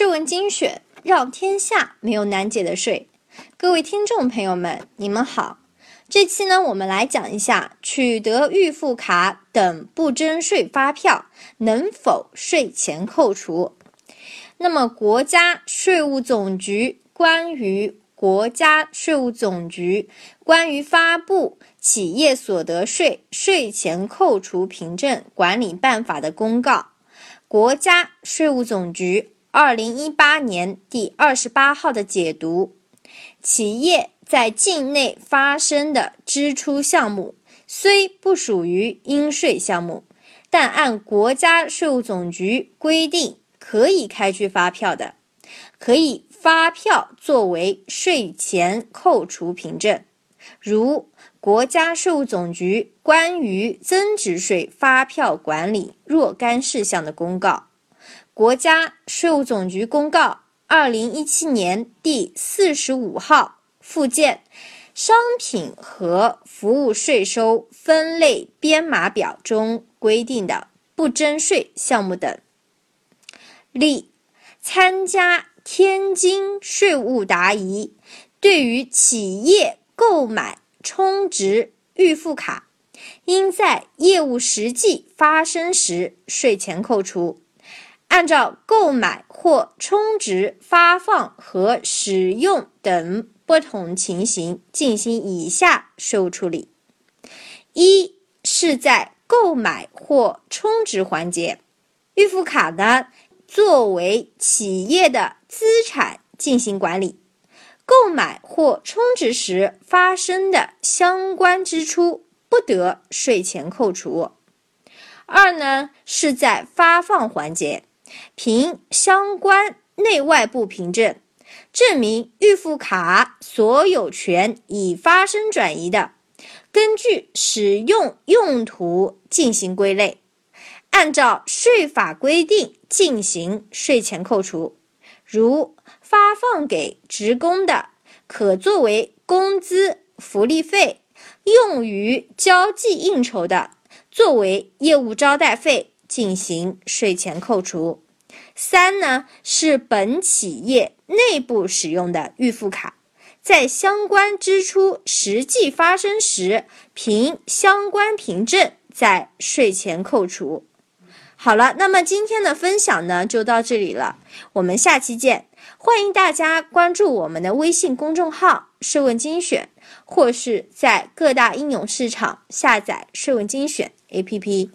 税文精选，让天下没有难解的税。各位听众朋友们，你们好。这期呢，我们来讲一下取得预付卡等不征税发票能否税前扣除。那么，国家税务总局关于国家税务总局关于发布企业所得税税前扣除凭证管理办法的公告，国家税务总局。二零一八年第二十八号的解读：企业在境内发生的支出项目虽不属于应税项目，但按国家税务总局规定可以开具发票的，可以发票作为税前扣除凭证，如国家税务总局关于增值税发票管理若干事项的公告。国家税务总局公告二零一七年第四十五号附件商品和服务税收分类编码表中规定的不征税项目等。例：参加天津税务答疑，对于企业购买充值预付卡，应在业务实际发生时税前扣除。按照购买或充值、发放和使用等不同情形进行以下税务处理：一是在购买或充值环节，预付卡呢作为企业的资产进行管理，购买或充值时发生的相关支出不得税前扣除；二呢是在发放环节。凭相关内外部凭证证明预付卡所有权已发生转移的，根据使用用途进行归类，按照税法规定进行税前扣除。如发放给职工的，可作为工资、福利费；用于交际应酬的，作为业务招待费进行税前扣除。三呢是本企业内部使用的预付卡，在相关支出实际发生时，凭相关凭证在税前扣除。好了，那么今天的分享呢就到这里了，我们下期见。欢迎大家关注我们的微信公众号“税问精选”，或是在各大应用市场下载“税问精选 ”APP。